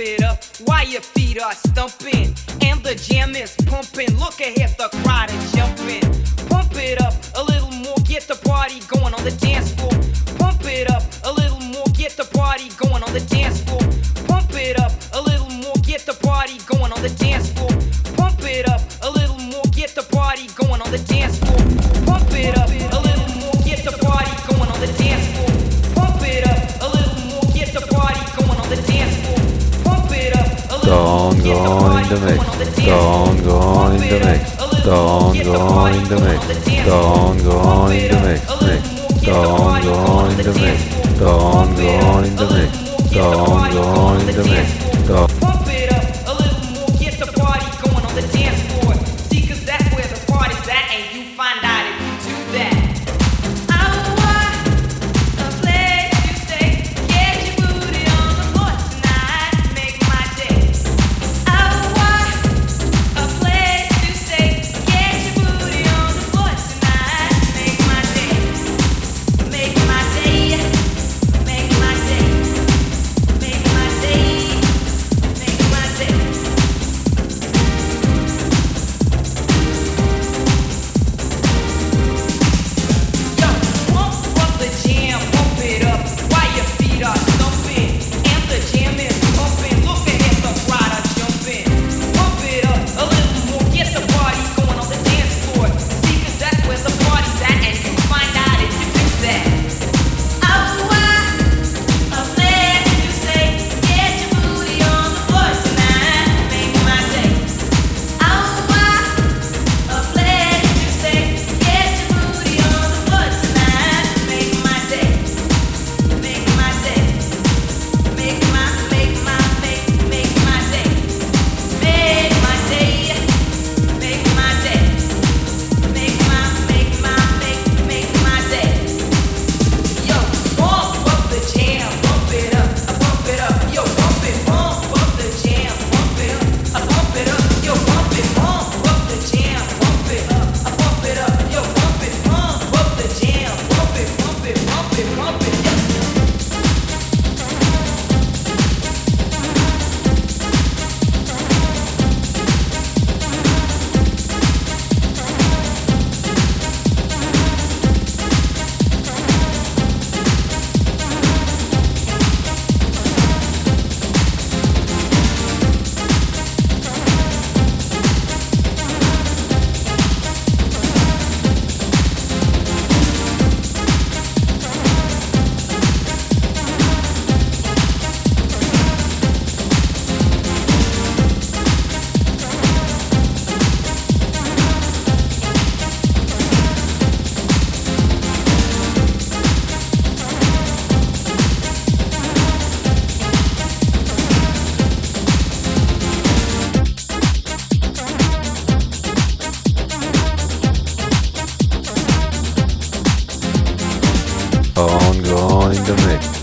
it up while your feet are stumping and the jam is pumping. Look ahead, the crowd is jumping. Pump it up a little more, get the party going on the dance floor. Pump it up a little more, get the party going on the dance floor. Pump it up a little more, get the party going on the dance floor. Pump it up a little more, get the party going on the dance. Gone in the mix. Gone, gone go in the mix. Gone, gone go in the mix. Gone, gone go in the mix. Gone, gone go in the mix. Gone, gone go in the mix. Don't in the mix. Don't on, go on the mix.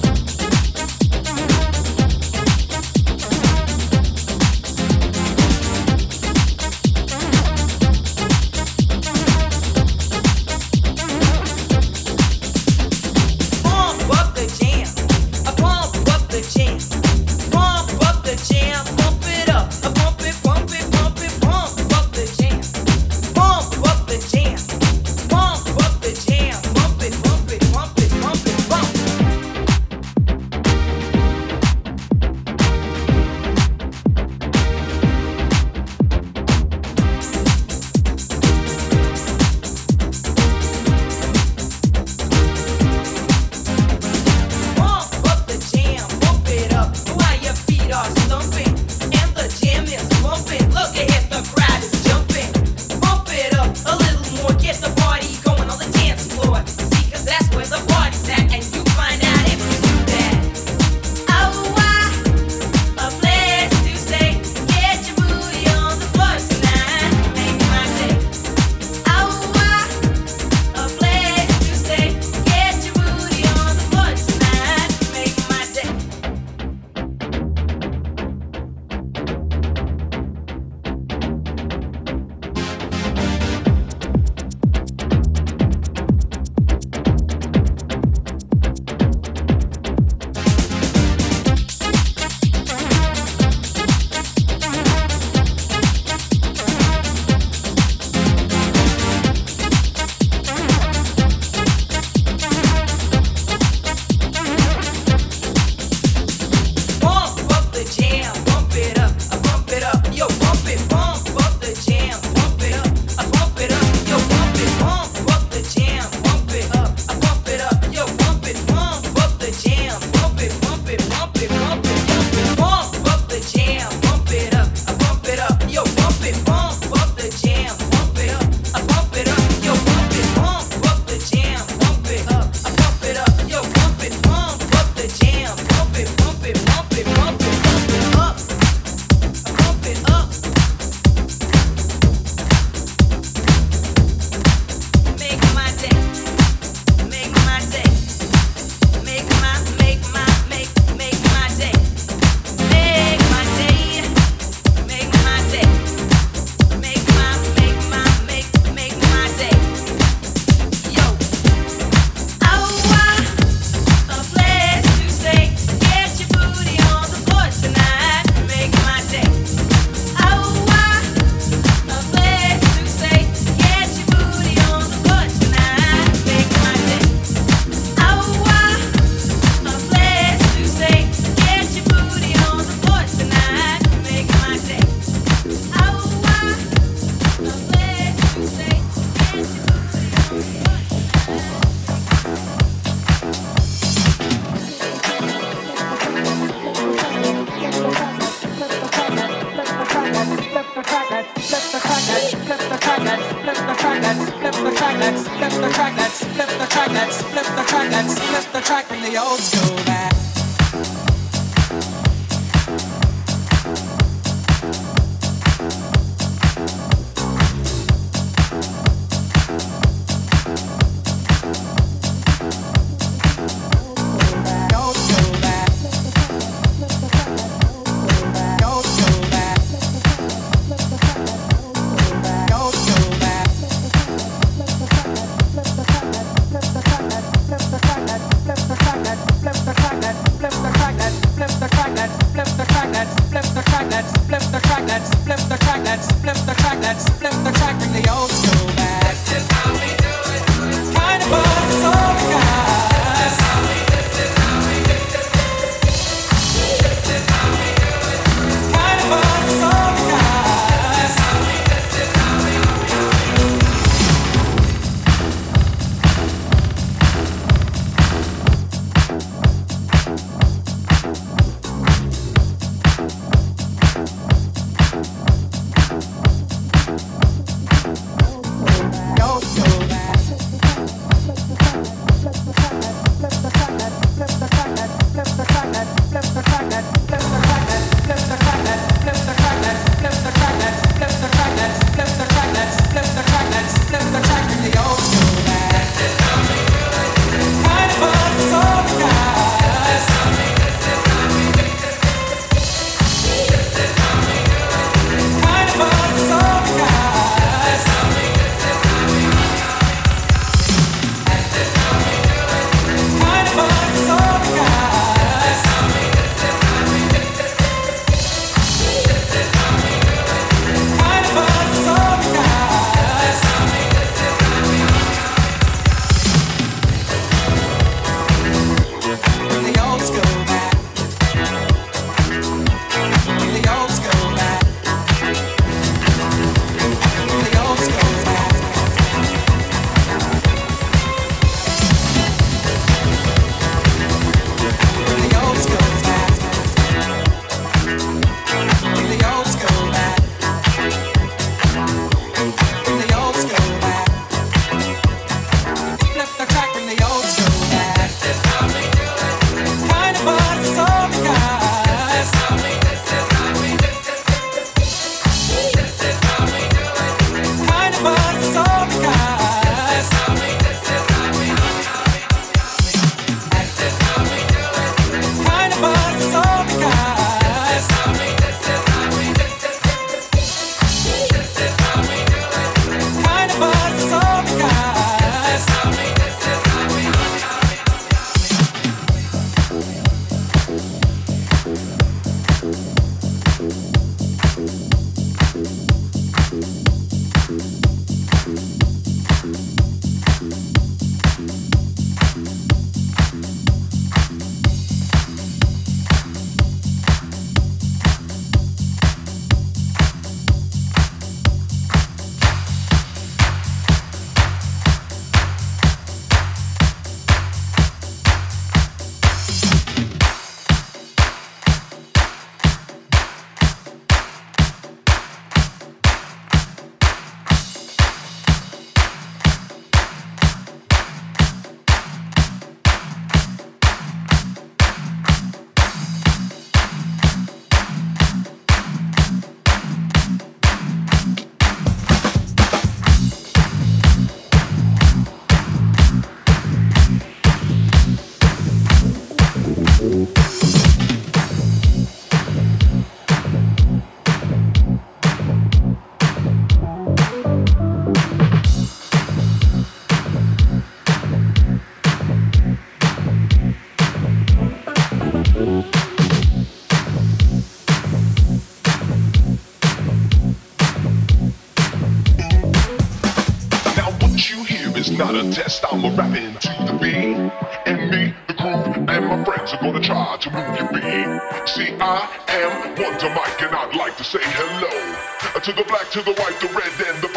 Black, to the white, the red, and the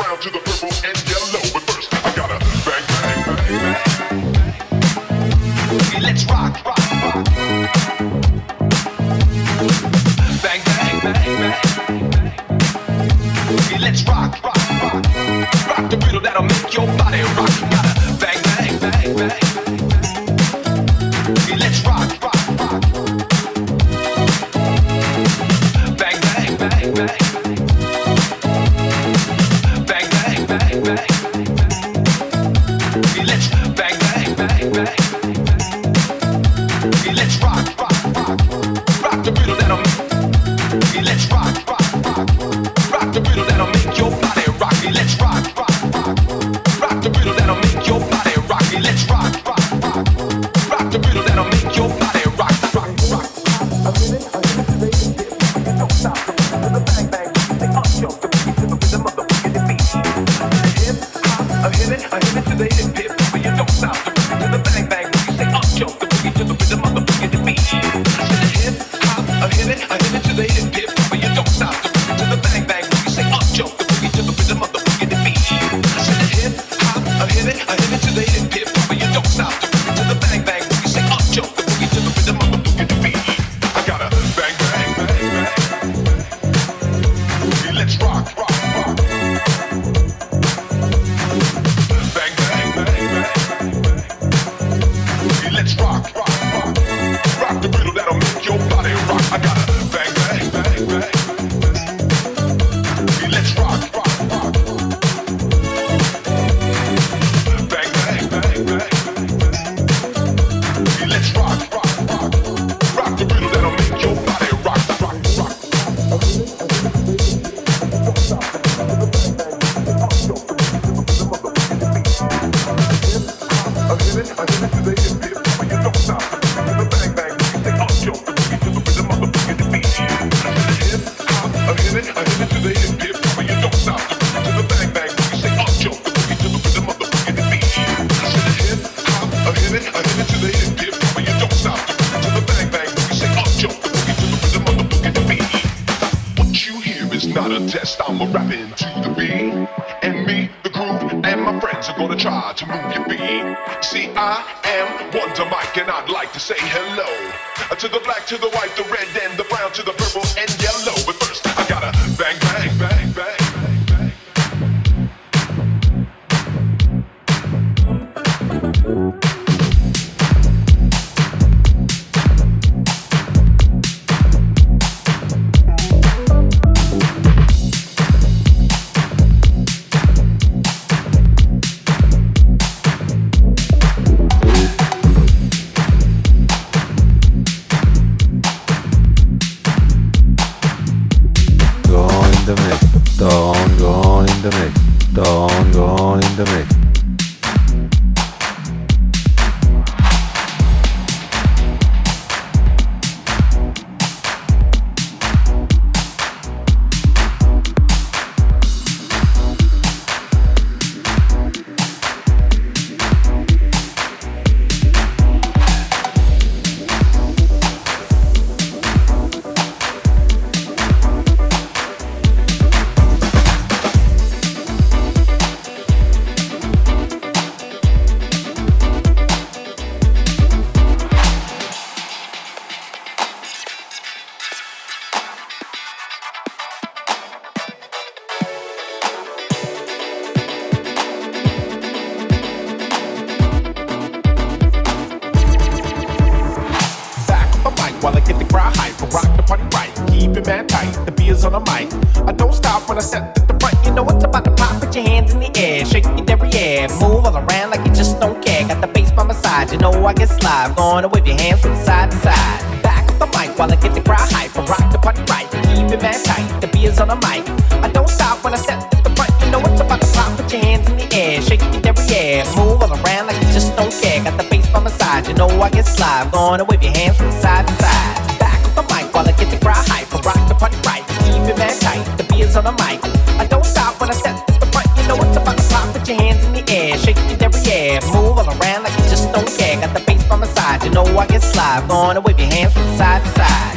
you know I get live. Gonna wave your hands from side to side. Back with the mic while I get the crowd hype. I rock the party right, keep it man tight. The beer's on the mic. I don't stop when I step to the front. You know it's about to pop. Put your hands in the air, shake your derriere, move all around like you just don't care. Got the bass by my side, you know I get live. Gonna wave your hands from side to side.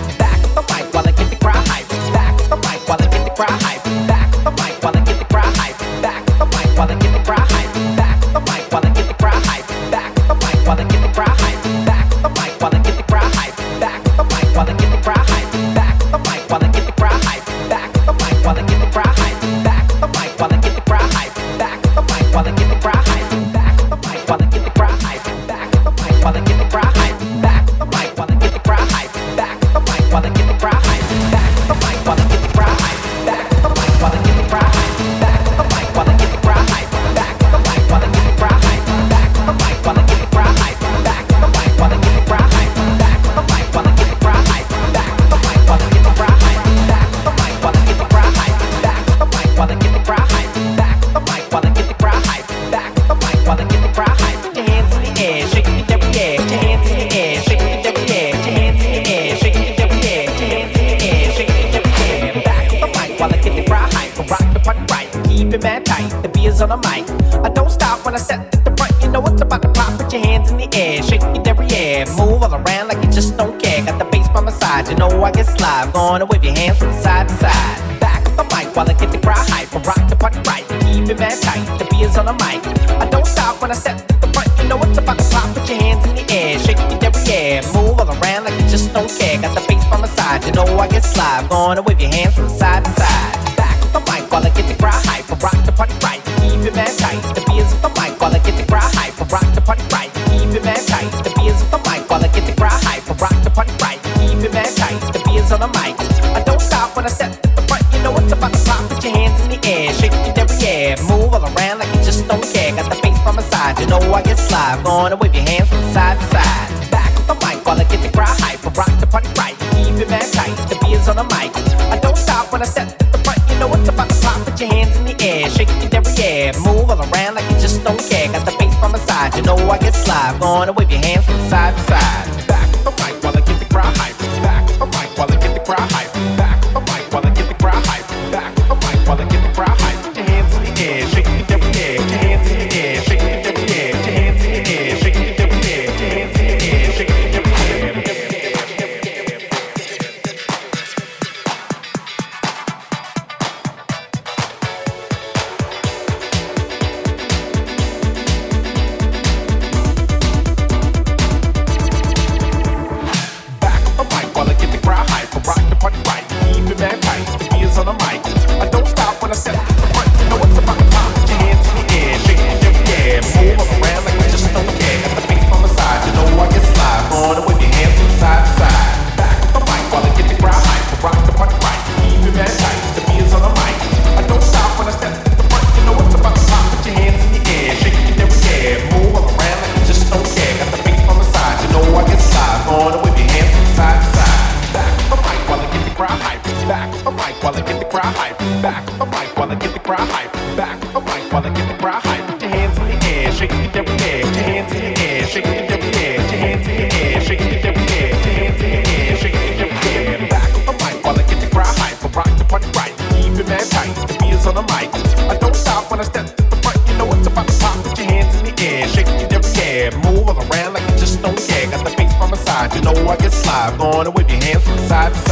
live. Gonna wave your hands from side to side. Back with the mic while I get the crowd hype. For rock the party right, keep it man tight. The beers with the mic while I get the crowd hype. For rock the party right, keep it man tight. The beers with the mic while I get the crowd hype. For rock the party right, keep it man tight. The beers on the mic. I don't stop when I step to the front. You know what's about to pop. Put your hands in the air, shake your derriere, move all around like you just don't care. Got the face from my side, you know I get live. Gonna wave your hands from side to side. Step to the front, you know it's about to pop. Put your hands in the air, shake your derriere, move all around like you just don't care. Got the bass from my side, you know I get live. Gonna wave your hands from side to side. while I get the crowd hype. Put your hands in the air, shake it every day. Put your hands in the air, shake it every day. Put your hands in the air, shake it every day. Put your hands in the air, shake it every air. Back of the mic while I get the crowd hype. I rock the party right, keep it man tight. The beat is on the mic. I don't stop when I step to the front. You know it's about to pop. Put your hands in the air, shake it every day. Move all around like you just don't care. Got the face from my side, you know I get slide. Going with your hands from side to side.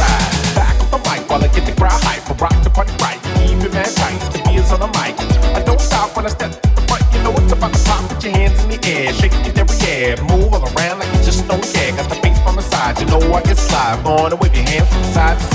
Going to with your hands from side to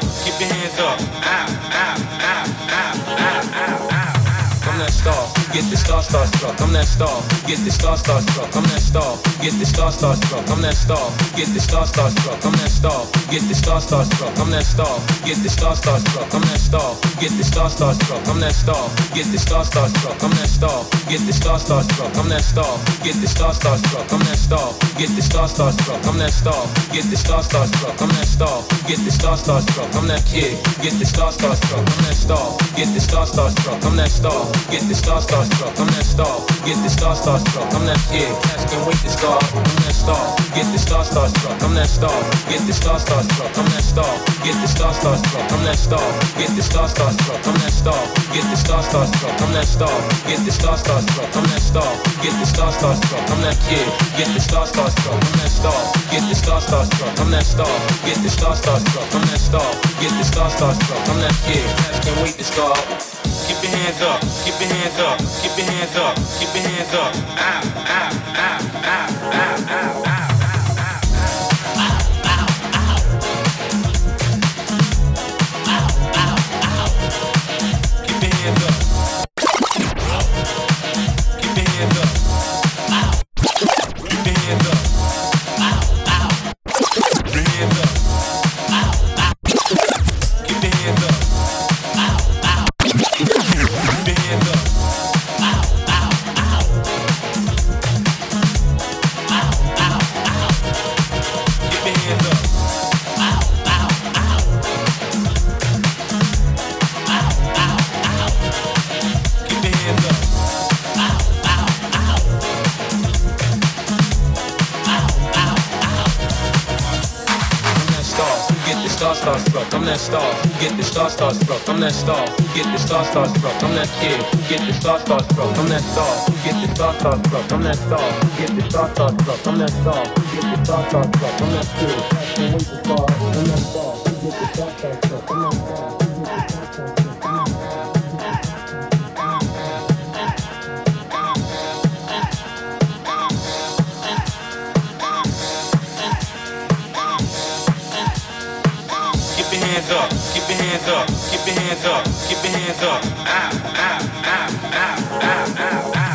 Keep your hands up. Ow, ow, ow, ow, ow, ow, ow. I'm that star get the star star struck. I'm that star get the star star struck. I'm that star get the star star struck. I'm that star get the star star struck. I'm that star get the star star struck. I'm that star get the star star struck. I'm that star get the star star struck. I'm that star get the star star struck. I'm that star get the star star struck. I'm that star get the star star struck. I'm that star get the star star struck. I'm that star get the star star struck. I'm that star get the star star struck. I'm that kid get the star star struck. I'm that star get the star star struck. I'm that star get the star star struck. I'm that star get the star star struck. I'm that kid cats can wait to star. I'm that star get the star star struck. I'm that star get the star star struck. I'm that star get the star star struck. I'm that star get the star star struck. I'm that star get the star star struck. I'm that star get the star star struck. I'm that star get the star star struck. I'm that kid get the star star struck. I'm that star get the star star struck. I'm that star get the star star struck. I'm that star get the star star struck. I'm that kid cats can't wait to start. Keep your hands up, keep your hands up, keep your hands up, keep your hands up. Ow, ow, ow, ow, ow, ow, ow. Star. I'm that star. Who get the star starstruck? I'm that star. Who get the star starstruck? I'm that kid. Who get the star starstruck? I'm that star. Who get the star starstruck? I'm that star. Who get the star starstruck? I'm that star. Who get the star starstruck? I'm that kid. Can't wait to star. I'm that star. Who get the star starstruck? I'm that star. Who get the star hands up, keep your hands up, keep your hands up, keep your hands up. Ow, ow, ow, ow, ow, ow, ow.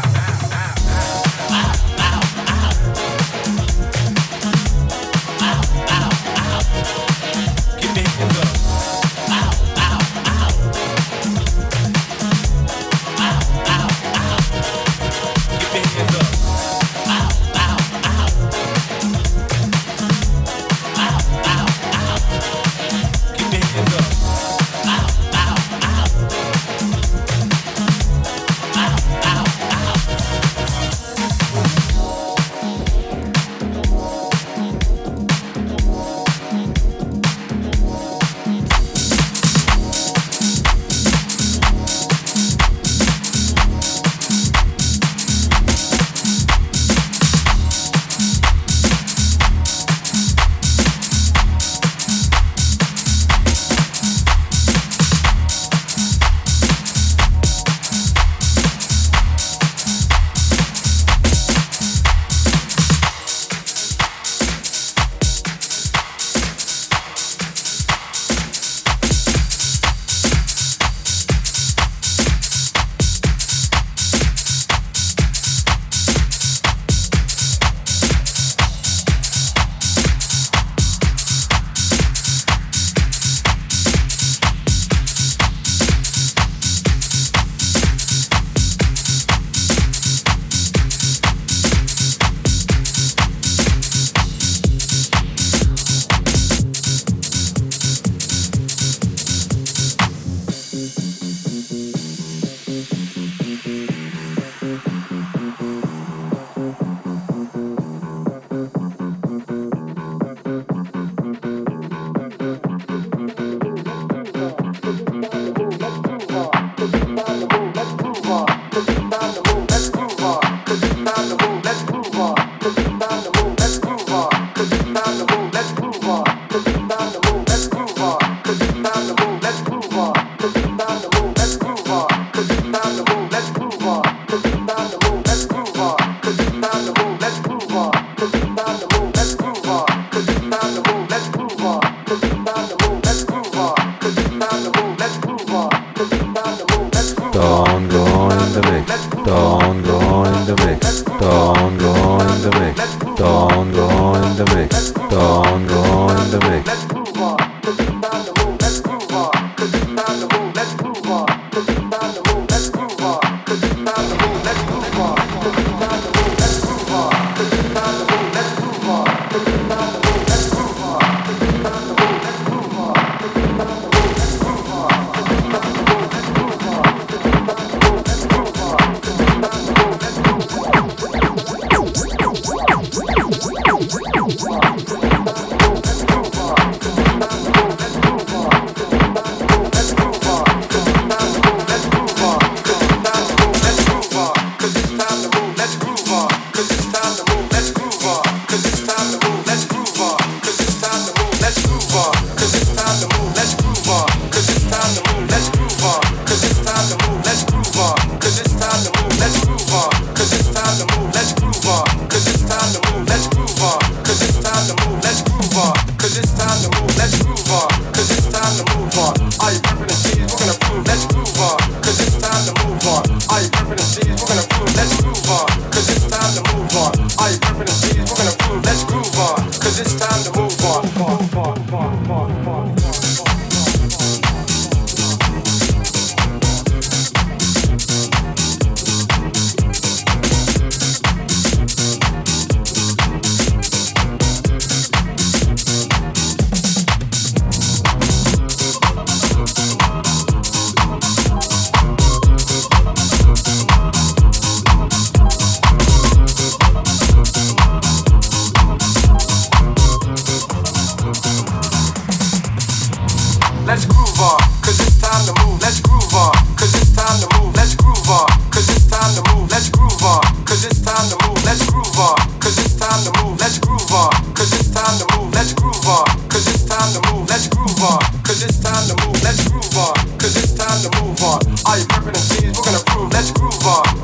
Prove,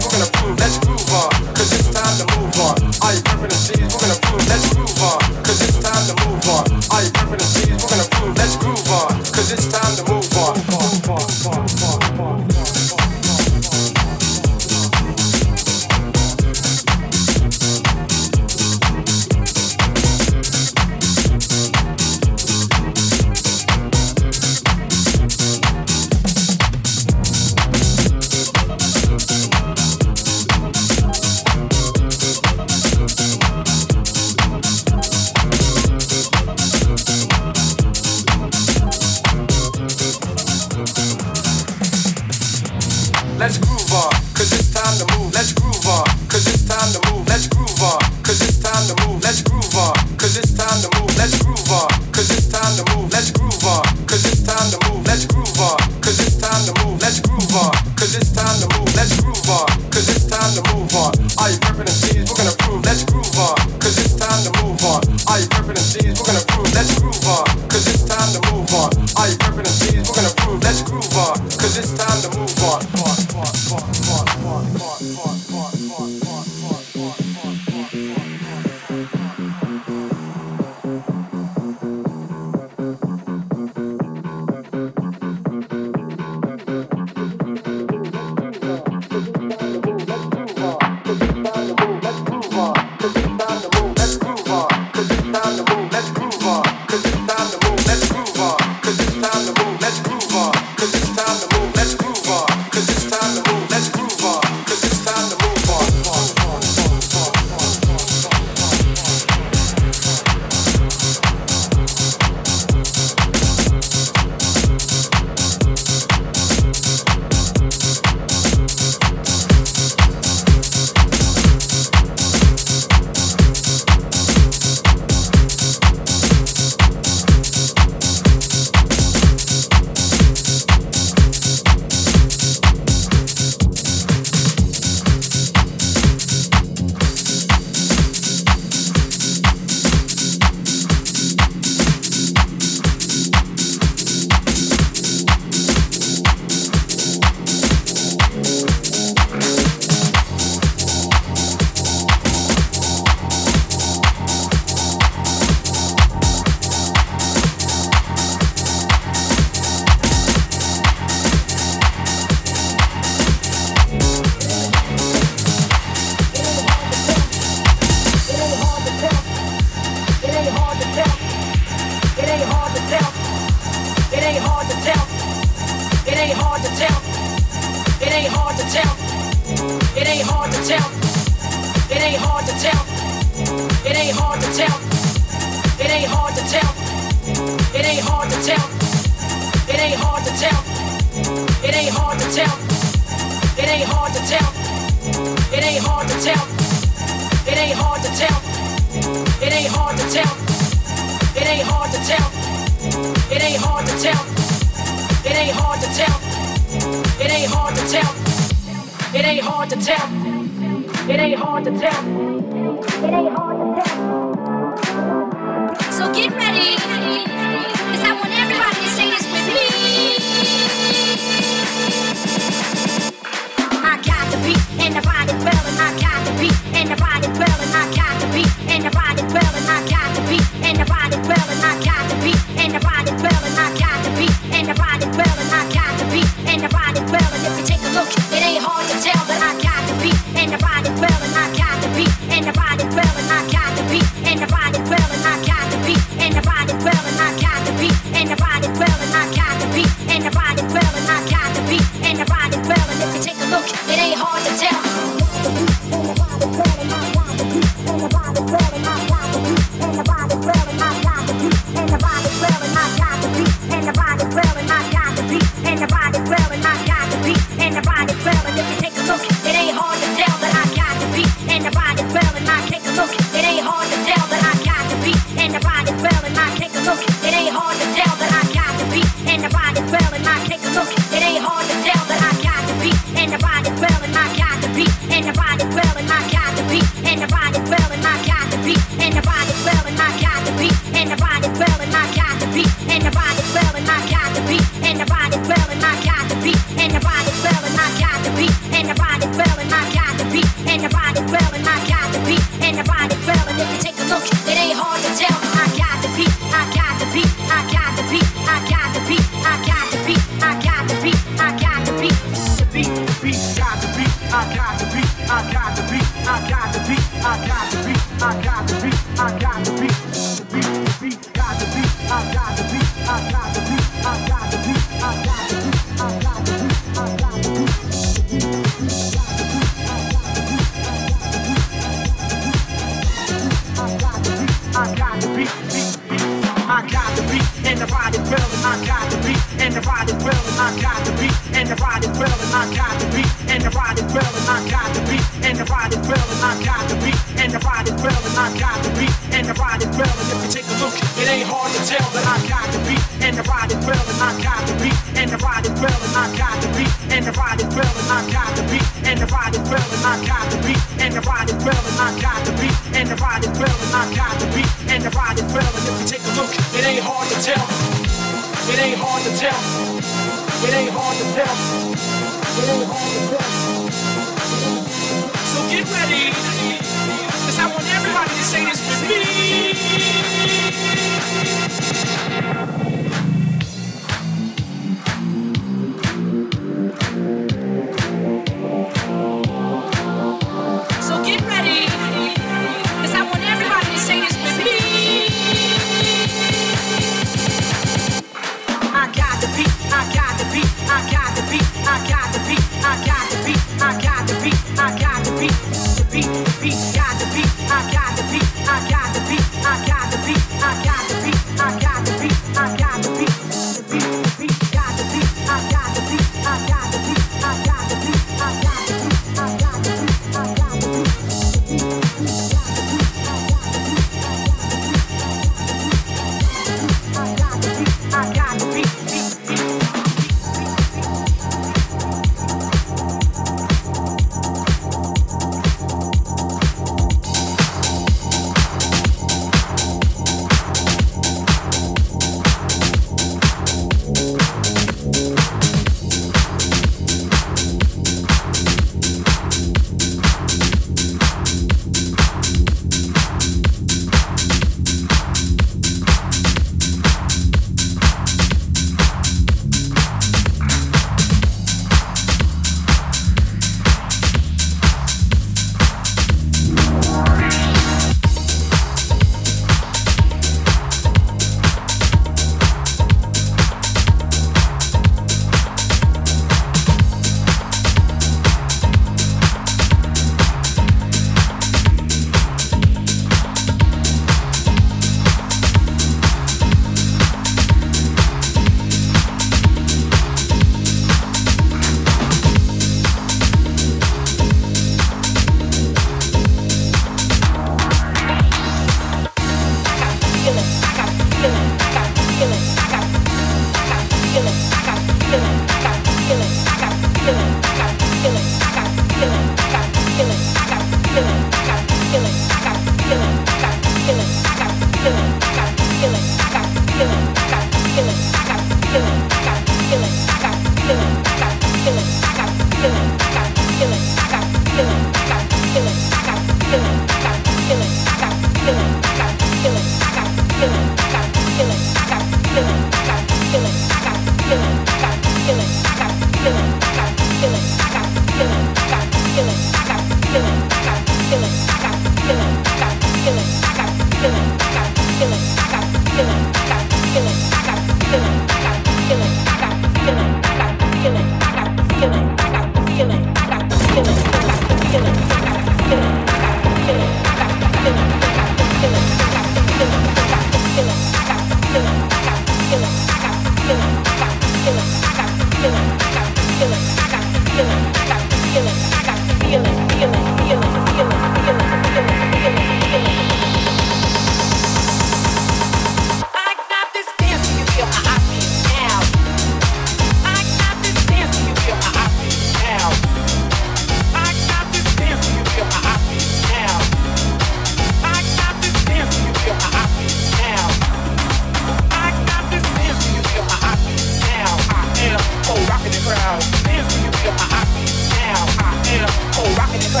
I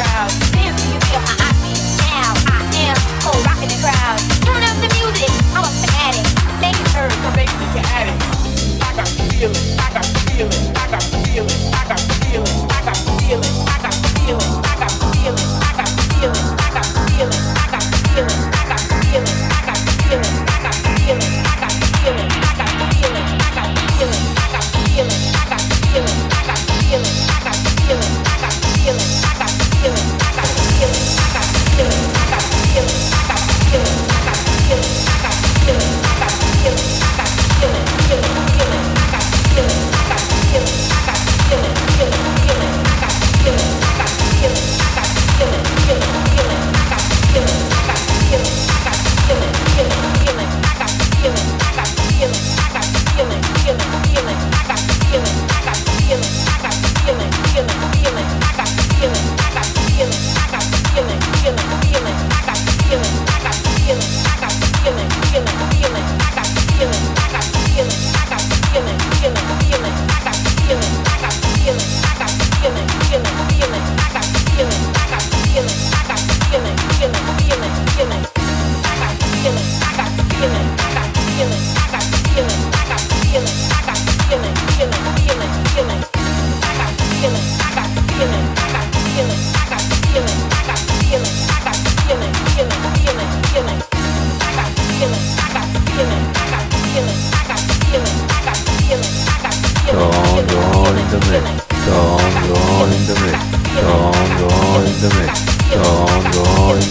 got the feeling, I got the feeling, I got the feeling, I got the feeling, I got the feeling, I got the feeling.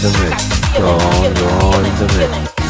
the mix. Go on, go on the.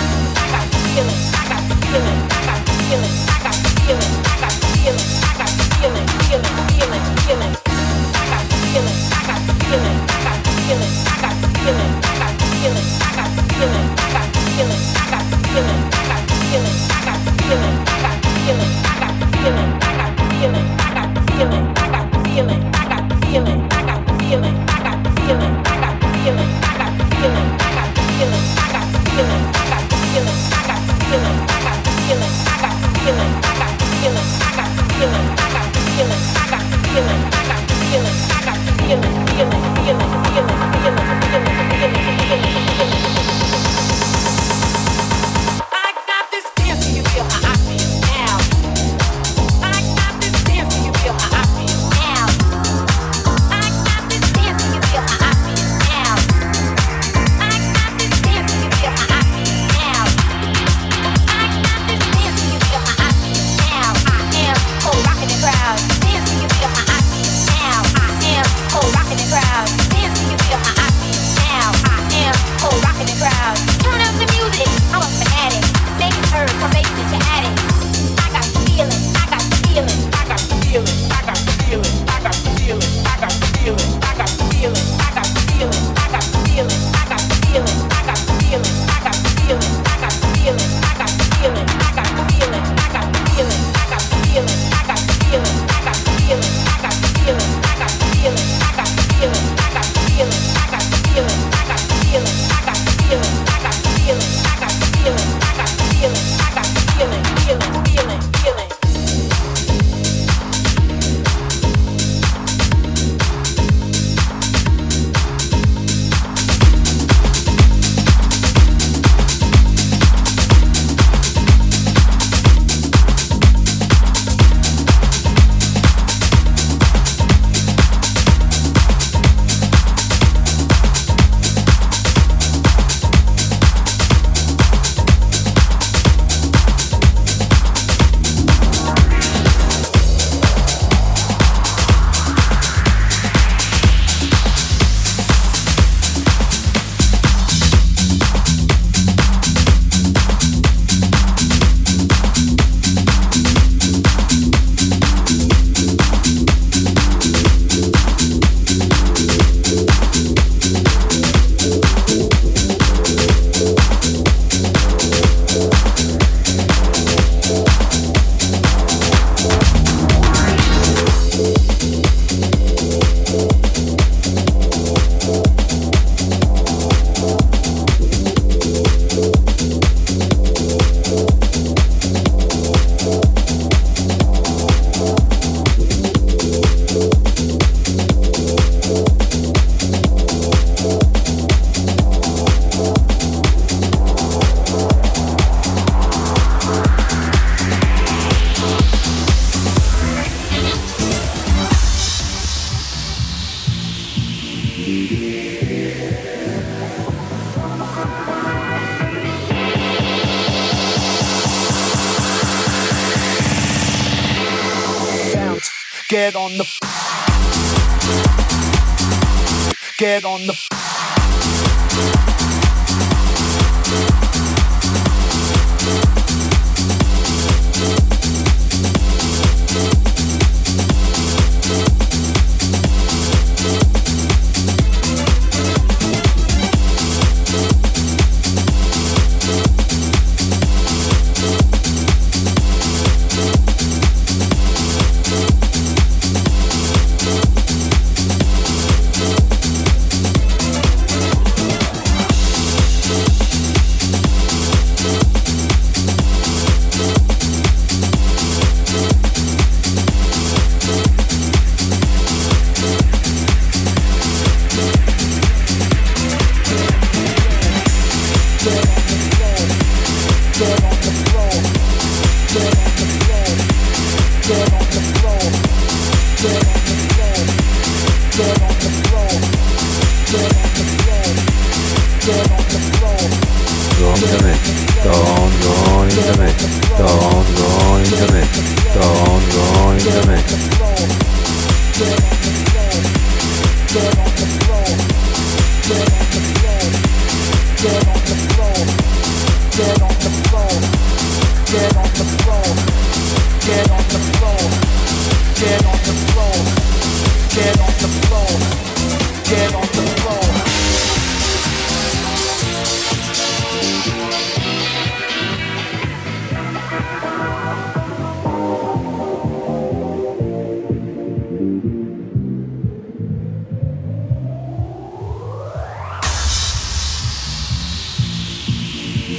Get on the.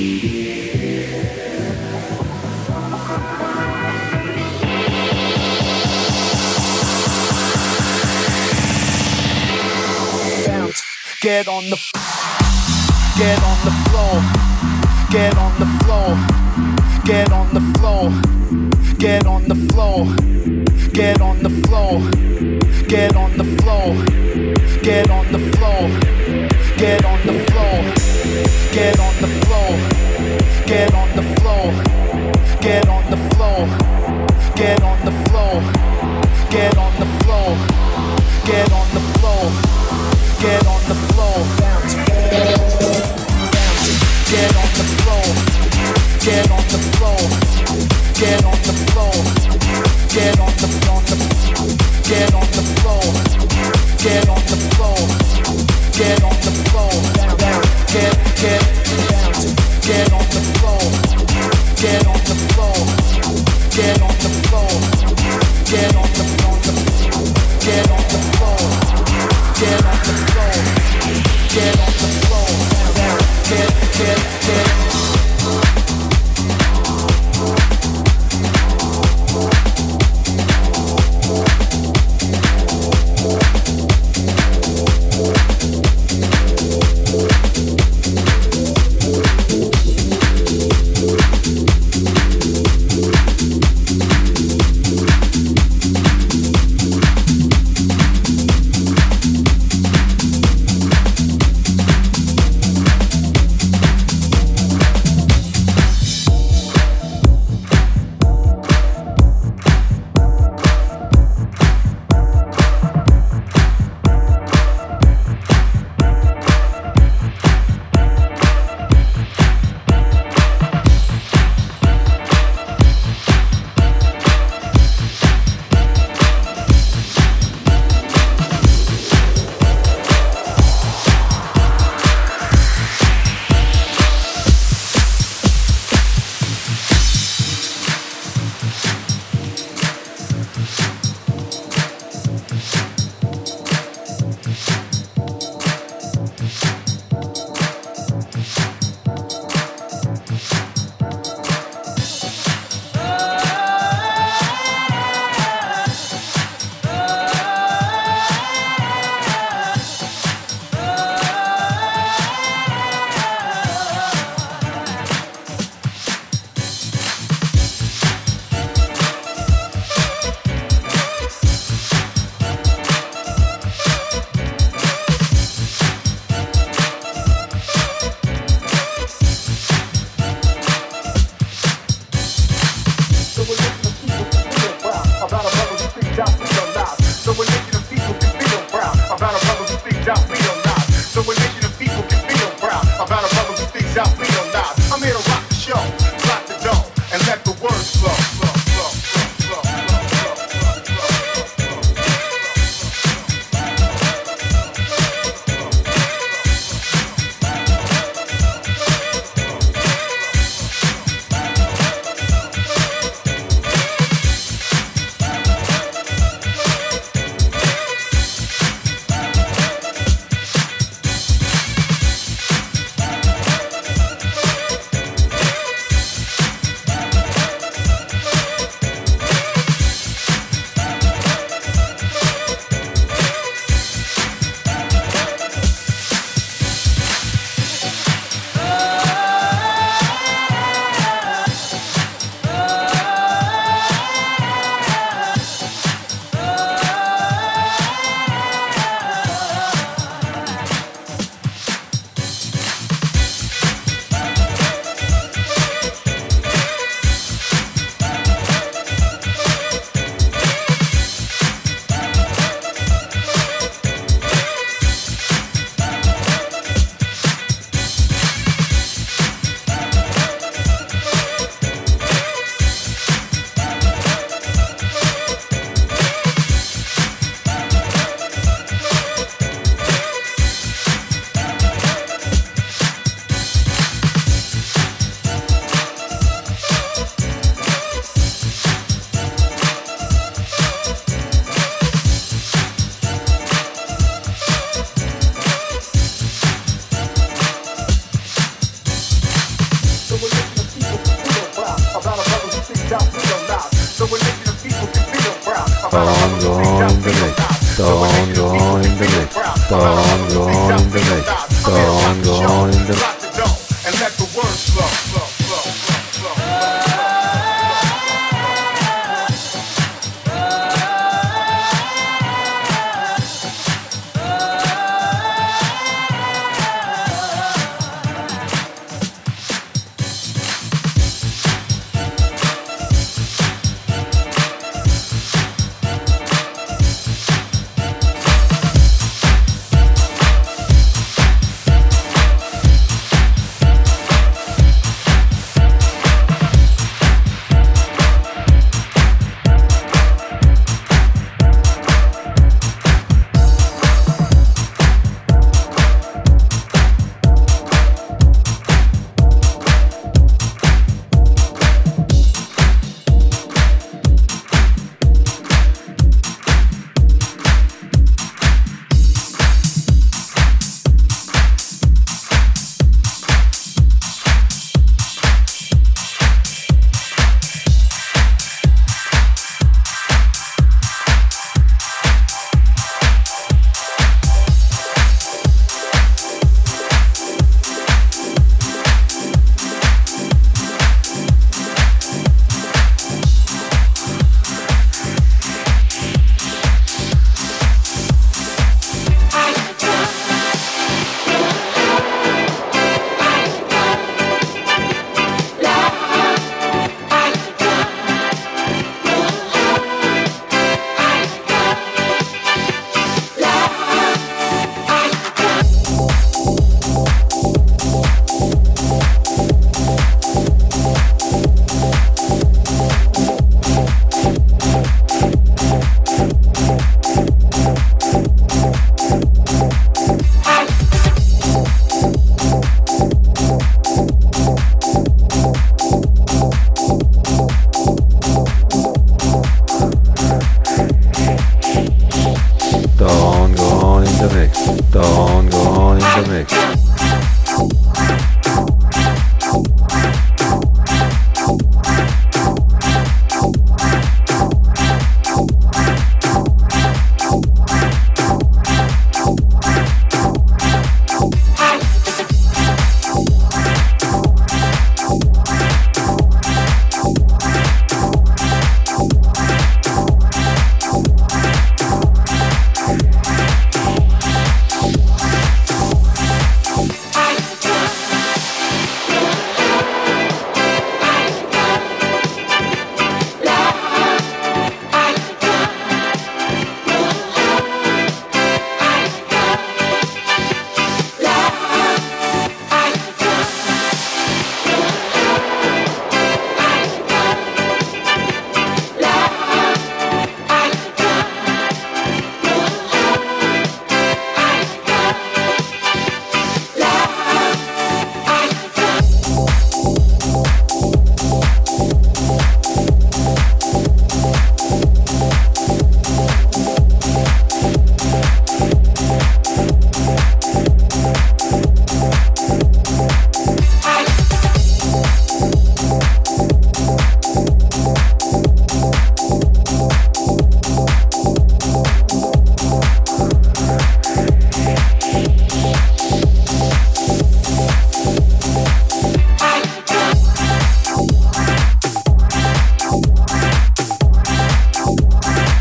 Get on the get on the floor. Get on the floor. Get on the floor. Get on the floor. Get on the floor. Get on the floor. Get on the floor. Get on the floor. Get on the floor. Get on the floor. Get on the floor. Get on the floor. Get on the floor. Get on the floor. Get on the floor. Bounce. Get on the floor. Get on the floor. Get on the floor. Get on the on the Get on the floor. Get